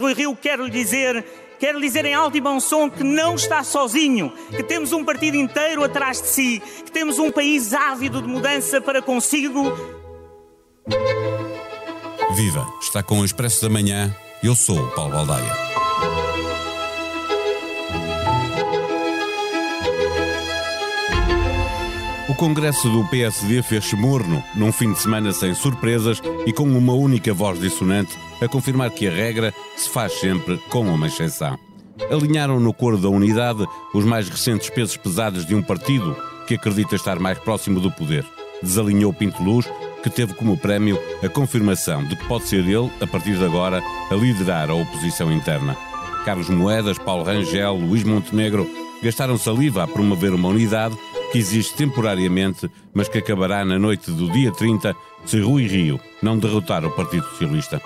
Rui Rio, quero lhe dizer, quero lhe dizer em alto e bom som que não está sozinho, que temos um partido inteiro atrás de si, que temos um país ávido de mudança para consigo. Viva! Está com o Expresso da Manhã. Eu sou o Paulo Baldaia. O congresso do PSD fez-se morno, num fim de semana sem surpresas e com uma única voz dissonante a confirmar que a regra se faz sempre com uma exceção. Alinharam no coro da unidade os mais recentes pesos pesados de um partido que acredita estar mais próximo do poder. Desalinhou Pinto Luz, que teve como prémio a confirmação de que pode ser ele, a partir de agora, a liderar a oposição interna. Carlos Moedas, Paulo Rangel, Luís Montenegro gastaram saliva a promover uma unidade que existe temporariamente, mas que acabará na noite do dia 30 se Rui Rio não derrotar o Partido Socialista.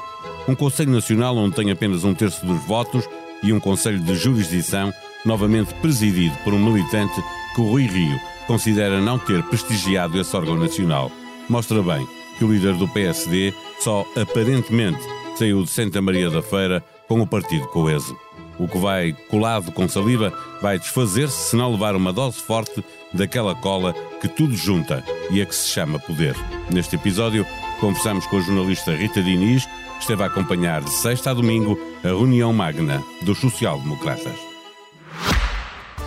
Um Conselho Nacional onde tem apenas um terço dos votos e um Conselho de Jurisdição novamente presidido por um militante que o Rui Rio considera não ter prestigiado esse órgão nacional. Mostra bem que o líder do PSD só aparentemente saiu de Santa Maria da Feira com o partido coeso. O que vai colado com saliva vai desfazer-se se não levar uma dose forte daquela cola que tudo junta e a que se chama poder. Neste episódio, conversamos com a jornalista Rita Diniz, que esteve a acompanhar de sexta a domingo a reunião magna dos social-democratas.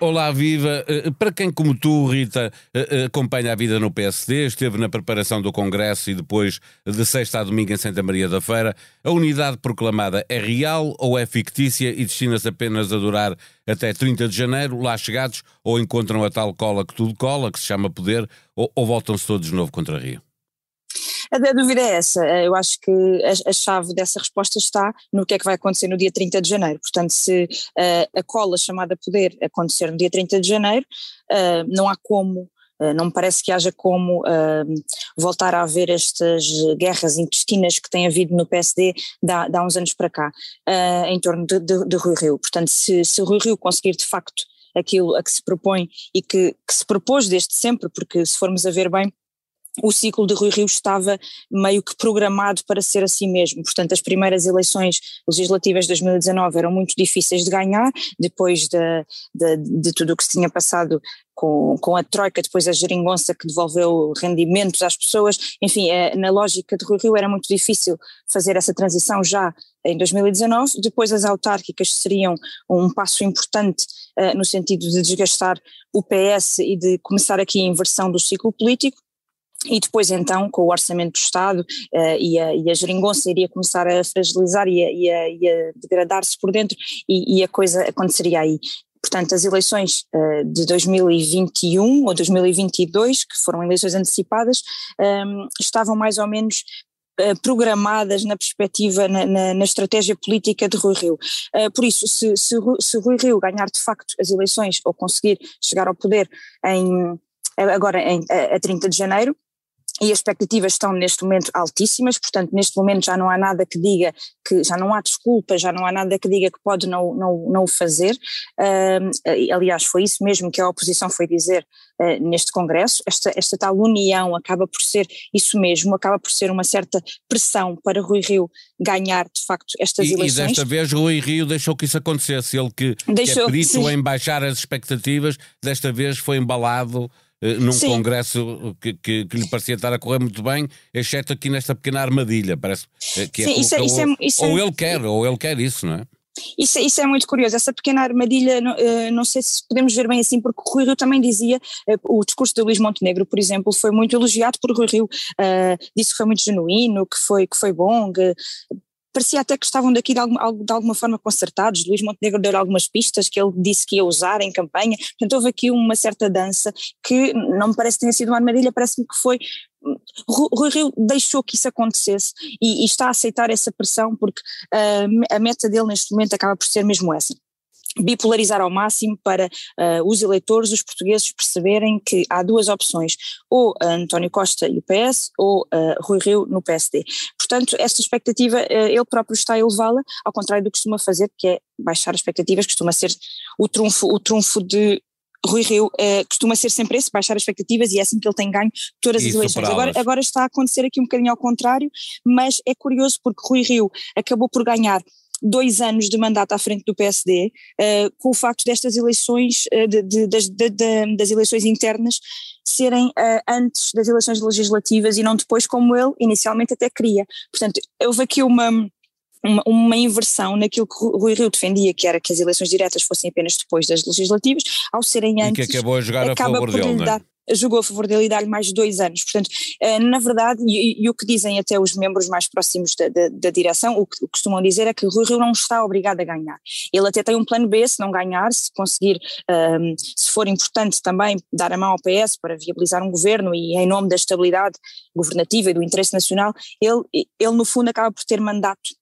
Olá, viva! Eh, para quem, como tu, Rita, eh, eh, acompanha a vida no PSD, esteve na preparação do Congresso e depois de sexta a domingo em Santa Maria da Feira, a unidade proclamada é real ou é fictícia e destina-se apenas a durar até 30 de janeiro? Lá chegados, ou encontram a tal cola que tudo cola, que se chama poder, ou, ou voltam-se todos de novo contra Rio? A, dúvida é essa. Eh, eu acho que a, a, chave dessa resposta está no que é que vai acontecer no dia 30 de janeiro. Portanto, se uh, a cola chamada poder acontecer no dia 30 de janeiro, uh, não há como não me parece que haja como uh, voltar a haver estas guerras intestinas que tem havido no PSD há uns anos para cá, uh, em torno de, de, de, Rui Rio. Portanto, se, se Rui Rio conseguir de facto aquilo a que se propõe e que, que se propôs desde sempre, porque se formos a ver bem, o ciclo de Rui Rio estava meio que programado para ser assim mesmo. Portanto, as primeiras eleições legislativas de 2019 eram muito difíceis de ganhar, depois de, de, de tudo o que se tinha passado com, com a Troika, depois a geringonça que devolveu rendimentos às pessoas, enfim, é, na lógica de Rui Rio era muito difícil fazer essa transição já em 2019, depois as autárquicas seriam um passo importante uh, no sentido de desgastar o PS e de começar aqui a inversão do ciclo político, e depois então com o orçamento do Estado uh, e, a, e a geringonça iria começar a fragilizar e a, a, a degradar-se por dentro e, e, a coisa aconteceria aí. Portanto, as eleições uh, de 2021 ou 2022, que foram eleições antecipadas, um, ehm, estavam mais ou menos eh, programadas na perspectiva, na, na, na, estratégia política de Rui Rio. Uh, por isso, se, se, se Rui Rio ganhar de facto as eleições ou conseguir chegar ao poder em, agora em, a, a 30 de janeiro, e as expectativas estão neste momento altíssimas, portanto neste momento já não há nada que diga que, já não há desculpa, já não há nada que diga que pode não, não, não o fazer, uh, aliás foi isso mesmo que a oposição foi dizer uh, neste congresso, esta, esta tal união acaba por ser isso mesmo, acaba por ser uma certa pressão para Rui Rio ganhar de facto estas e, eleições. E desta vez Rui Rio deixou que isso acontecesse, ele que, deixou, que é perito em baixar as expectativas, desta vez foi embalado num Sim. congresso que, que, que, lhe parecia estar a correr muito bem, exceto aqui nesta pequena armadilha, parece eh, que é Sim, é, isso, é, isso, é, isso ou, ele quer, ou ele quer isso, não é? Isso, isso, é muito curioso, essa pequena armadilha, não, não, sei se podemos ver bem assim, porque o Rui Rio também dizia, o discurso de Luís Montenegro, por exemplo, foi muito elogiado por Rui Rio, uh, disse que foi muito genuíno, que foi, que foi bom, que, parecia até que estavam daqui de, alguma, de alguma forma concertados. Luís Montenegro deu algumas pistas que ele disse que ia usar em campanha. Portanto, houve aqui uma certa dança que não me parece que tenha sido uma armadilha, parece-me que foi. Rui Rio deixou que isso acontecesse e, e, está a aceitar essa pressão porque uh, a meta dele neste momento acaba por ser mesmo essa bipolarizar ao máximo para uh, os eleitores, os portugueses perceberem que há duas opções, ou António Costa e o PS, ou uh, Rui Rio no PSD. Portanto, esta expectativa, uh, ele próprio está a elevá-la, ao contrário do que costuma fazer, que é baixar expectativas, costuma ser o trunfo, o trunfo de Rui Rio costuma ser sempre esse, baixar as expectativas e é assim que ele tem ganho todas as eleições. Agora, agora está a acontecer aqui um bocadinho ao contrário, mas é curioso porque Rui Rio acabou por ganhar dois anos de mandato à frente do PSD, uh, eh, com o facto destas eleições, uh, de, de, das, de, das eleições internas, serem uh, antes das eleições legislativas e não depois, como ele inicialmente até queria. Portanto, houve aqui uma. Uma, uma, inversão naquilo que Rui Rio defendia, que era que as eleições diretas fossem apenas depois das legislativas, ao serem antes. E que acabou a jogar a favor dele, não é? Jogou a favor dele e dar-lhe mais dois anos. Portanto, eh, na verdade, e, e, o que dizem até os membros mais próximos da, da, da direção, o que costumam dizer é que Rui Rio não está obrigado a ganhar. Ele até tem um plano B se não ganhar, se conseguir, um, ehm, se for importante também dar a mão ao PS para viabilizar um governo e em nome da estabilidade governativa e do interesse nacional, ele, ele no fundo acaba por ter mandato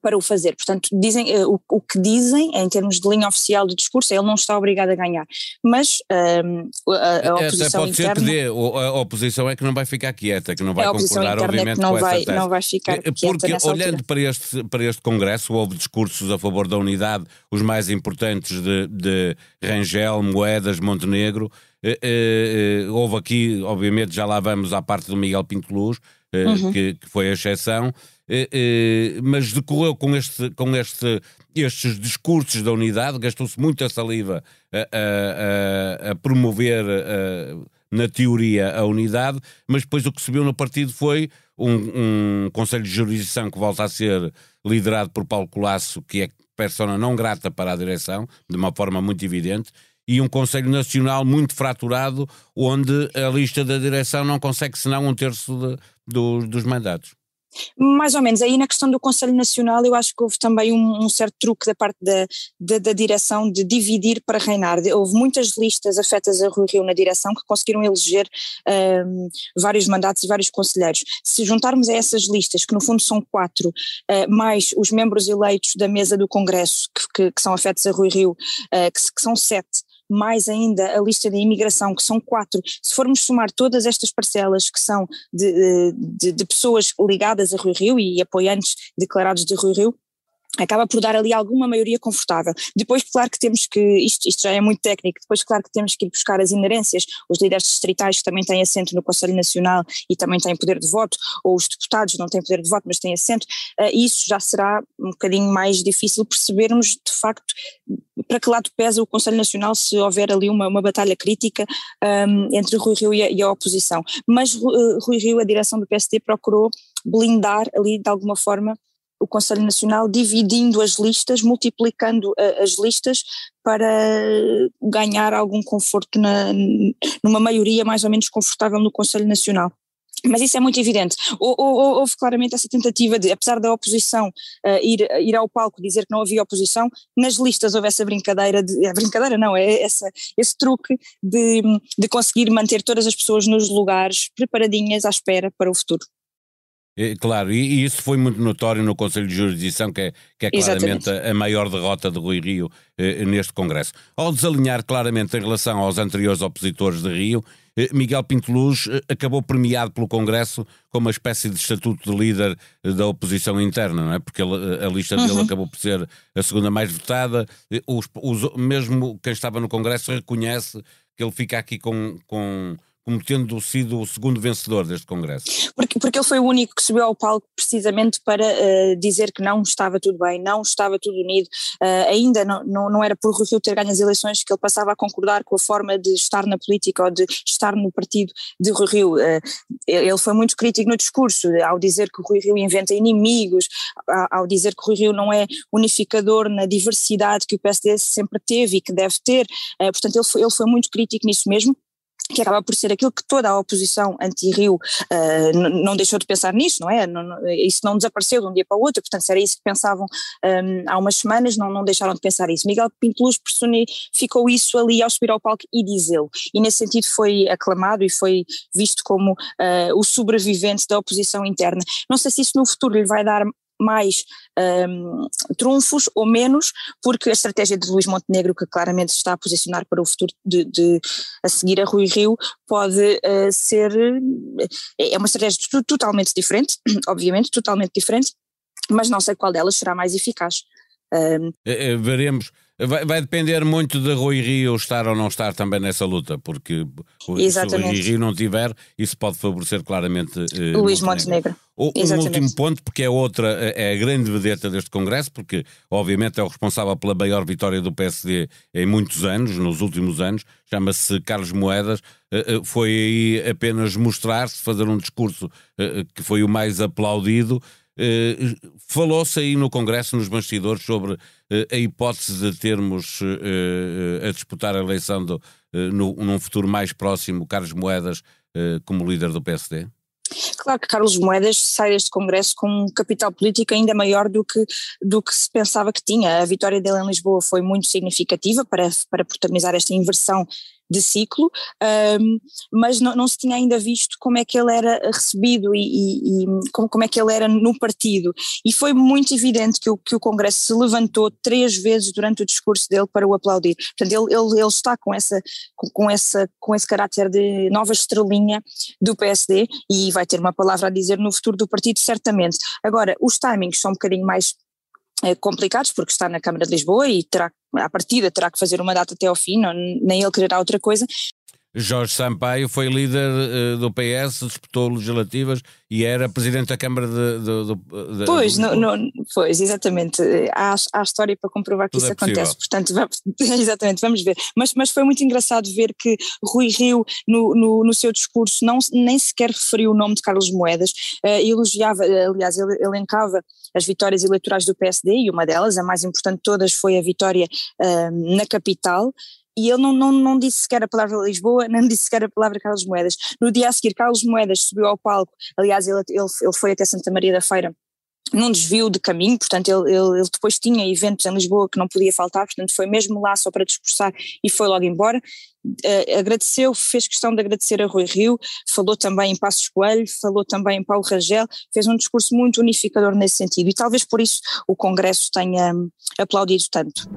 para o fazer. Portanto, dizem, uh, o, o, que dizem em termos de linha oficial de discurso é ele não está obrigado a ganhar. Mas um, a, a, oposição pode interna, ser que dê, a oposição é que não vai ficar quieta, que não vai concordar, é obviamente, que não com vai, essa tese. não vai ficar eh, quieta Porque olhando para este, para este Congresso houve discursos a favor da unidade, os mais importantes de, de Rangel, Moedas, Montenegro, eh, eh, eh, houve aqui, obviamente, já lá vamos à parte do Miguel Pinto Luz, eh, uhum. que, que foi a exceção, eh, eh, mas decorreu com, este, com este, estes discursos da unidade, gastou-se muita saliva a, a, a, a promover na teoria a unidade, mas depois o que se viu no partido foi um, um Conselho de Jurisdição que volta a ser liderado por Paulo Colasso, que é persona não grata para a direção, de uma forma muito evidente, e um Conselho Nacional muito fraturado, onde a lista da direção não consegue senão um terço de, do, dos mandatos. Mais ou menos. Aí na questão do Conselho Nacional eu acho que houve também um, um certo truque da parte da, da, da, direção de dividir para reinar. Houve muitas listas afetas a Rui Rio na direção que conseguiram eleger um, vários mandatos e vários conselheiros. Se juntarmos a essas listas, que no fundo são quatro, uh, mais os membros eleitos da mesa do Congresso, que, que, que são afetos a Rui Rio, uh, que, que são sete, mais ainda a lista de imigração, que são quatro, se formos somar todas estas parcelas que são de, de, de pessoas ligadas a Rui Rio e apoiantes declarados de Rui Rio, acaba por dar ali alguma maioria confortável. Depois, claro que temos que, isto, isto já é muito técnico, depois, claro que temos que ir buscar as inerências, os líderes distritais que também têm assento no Conselho Nacional e também têm poder de voto, ou os deputados não têm poder de voto, mas têm assento, uh, isso já será um bocadinho mais difícil percebermos, de facto, para que lado pesa o Conselho Nacional se houver ali uma, uma batalha crítica um, entre Rui Rio e a, e a oposição. Mas uh, Rui Rio, a direção do PSD, procurou blindar ali de alguma forma o Conselho Nacional dividindo as listas, multiplicando uh, as listas para ganhar algum conforto na, numa maioria mais ou menos confortável no Conselho Nacional. Mas isso é muito evidente. Houve claramente essa tentativa de, apesar da oposição uh, ir, ir ao palco dizer que não havia oposição, nas listas houve essa brincadeira, de, é brincadeira não, é essa, esse truque de, de conseguir manter todas as pessoas nos lugares preparadinhas à espera para o futuro. Claro, e, isso foi muito notório no Conselho de Jurisdição, que é, que é claramente a, a, maior derrota de Rui Rio eh, neste Congresso. Ao desalinhar claramente em relação aos anteriores opositores de Rio, eh, Miguel Pinto Luz eh, acabou premiado pelo Congresso como uma espécie de estatuto de líder eh, da oposição interna, não é? Porque ele, a lista dele uhum. acabou por ser a segunda mais votada. Os, os, mesmo quem estava no Congresso reconhece que ele fica aqui com, com como tendo sido o segundo vencedor deste Congresso? Porque, porque ele foi o único que subiu ao palco precisamente para uh, dizer que não estava tudo bem, não estava tudo unido, uh, ainda não, não, não, era por Rui Rio ter ganho as eleições que ele passava a concordar com a forma de estar na política ou de estar no partido de Rui Rio. Uh, ele foi muito crítico no discurso, ao dizer que Rui Rio inventa inimigos, ao dizer que Rui Rio não é unificador na diversidade que o PSD sempre teve e que deve ter, portanto ele foi, ele foi muito crítico nisso mesmo que acaba por ser aquilo que toda a oposição anti-Rio uh, não deixou de pensar nisso, não é? Não, não, isso não desapareceu de um dia para o outro, portanto, se era isso que pensavam um, há umas semanas, não, não deixaram de pensar isso. Miguel Pinto Luz personificou isso ali ao subir ao palco e dizê-lo, e nesse sentido foi aclamado e foi visto como uh, o sobrevivente da oposição interna. Não sei se isso no futuro lhe vai dar mais um, trunfos ou menos, porque a estratégia de Luís Montenegro, que claramente se está a posicionar para o futuro de, de a seguir a Rui Rio, pode uh, ser, é uma estratégia totalmente diferente, obviamente, totalmente diferente, mas não sei qual delas será mais eficaz. Um, é, é, veremos Vai, vai, depender muito de Rui Rio estar ou não estar também nessa luta, porque Exatamente. se Rui Rio não tiver, isso pode favorecer claramente uh, Luís Montenegro. O, um último ponto, porque é outra, é a grande vedeta deste Congresso, porque obviamente é o responsável pela maior vitória do PSD em muitos anos, nos últimos anos, chama-se Carlos Moedas, uh, uh, foi aí apenas mostrar-se, fazer um discurso que foi o mais aplaudido, Uh, Falou-se aí no Congresso, nos bastidores, sobre uh, a hipótese de termos uh, a disputar a eleição do, no, num futuro mais próximo Carlos Moedas como líder do PSD? Claro que Carlos Moedas sai deste Congresso com um capital político ainda maior do que, do que se pensava que tinha. A vitória dele em Lisboa foi muito significativa para, para protagonizar esta inversão de ciclo, um, mas não, não, se tinha ainda visto como é que ele era recebido e, e, e, como, como é que ele era no partido. E foi muito evidente que o, que o Congresso se levantou três vezes durante o discurso dele para o aplaudir. Portanto, ele, ele, ele está com, essa, com, com, essa, com esse caráter de nova estrelinha do PSD e vai ter uma palavra a dizer no futuro do partido, certamente. Agora, os timings são um bocadinho mais eh, complicados, porque está na Câmara de Lisboa e terá, à partida terá que fazer uma data até ao fim, não, nem ele quererá outra coisa, Jorge Sampaio foi líder uh, do PS, disputou legislativas e era presidente da Câmara de. de, de, de pois, não, não, pois, exatamente. Há, há história para comprovar que Tudo isso é acontece. Portanto, vamos, exatamente, vamos ver. Mas, mas foi muito engraçado ver que Rui Rio, no, no, no seu discurso, não, nem sequer referiu o nome de Carlos Moedas, uh, elogiava, aliás, ele elencava as vitórias eleitorais do PSD e uma delas, a mais importante de todas, foi a vitória uh, na capital e ele não, não, não disse sequer a palavra Lisboa, não disse sequer a palavra Carlos Moedas. No dia a seguir, Carlos Moedas subiu ao palco, aliás, ele, ele, ele foi até Santa Maria da Feira num desvio de caminho, portanto ele, ele, ele, depois tinha eventos em Lisboa que não podia faltar, portanto foi mesmo lá só para discursar e foi logo embora. Uh, agradeceu, fez questão de agradecer a Rui Rio, falou também em Passos Coelho, falou também em Paulo Rangel, fez um discurso muito unificador nesse sentido e talvez por isso o Congresso tenha um, aplaudido tanto.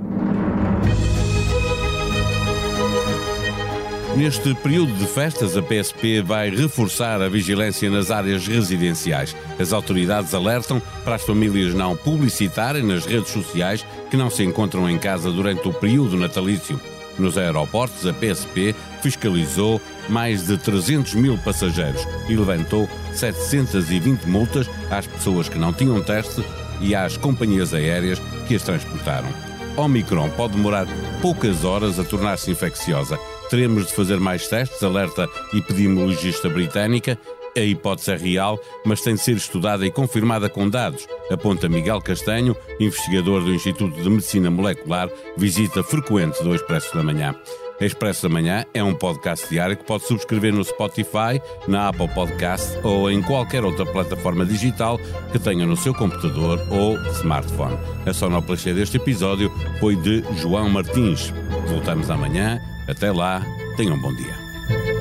Neste período de festas, a PSP vai reforçar a vigilância nas áreas residenciais. As autoridades alertam para as famílias não publicitarem nas redes sociais que não se encontram em casa durante o período natalício. Nos aeroportos, a PSP fiscalizou mais de 300 mil passageiros e levantou 720 multas às pessoas que não tinham teste e às companhias aéreas que as transportaram. Omicron pode demorar poucas horas a tornar-se infecciosa teremos de fazer mais testes, alerta epidemiologista britânica. A hipótese é real, mas tem de ser estudada e confirmada com dados, aponta Miguel Castanho, investigador do Instituto de Medicina Molecular, visita frequente do Expresso da Manhã. Expresso da Manhã é um podcast diário que pode subscrever no Spotify, na Apple Podcast ou em qualquer outra plataforma digital que tenha no seu computador ou smartphone. A sonoplastia deste episódio foi de João Martins. Voltamos amanhã até lá, tenham um bom dia.